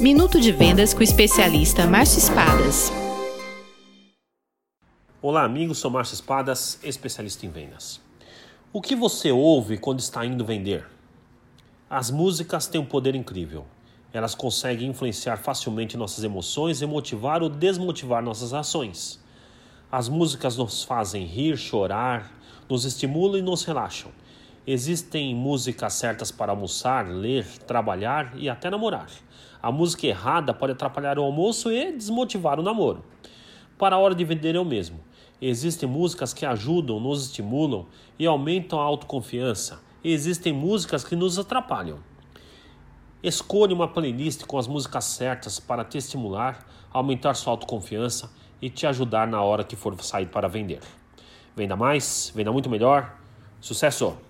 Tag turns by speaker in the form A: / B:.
A: Minuto de Vendas com o especialista Márcio Espadas.
B: Olá, amigos. Sou Márcio Espadas, especialista em vendas. O que você ouve quando está indo vender? As músicas têm um poder incrível. Elas conseguem influenciar facilmente nossas emoções e motivar ou desmotivar nossas ações. As músicas nos fazem rir, chorar, nos estimulam e nos relaxam. Existem músicas certas para almoçar, ler, trabalhar e até namorar. A música errada pode atrapalhar o almoço e desmotivar o namoro. Para a hora de vender é o mesmo. Existem músicas que ajudam, nos estimulam e aumentam a autoconfiança. Existem músicas que nos atrapalham. Escolha uma playlist com as músicas certas para te estimular, aumentar sua autoconfiança e te ajudar na hora que for sair para vender. Venda mais, venda muito melhor. Sucesso!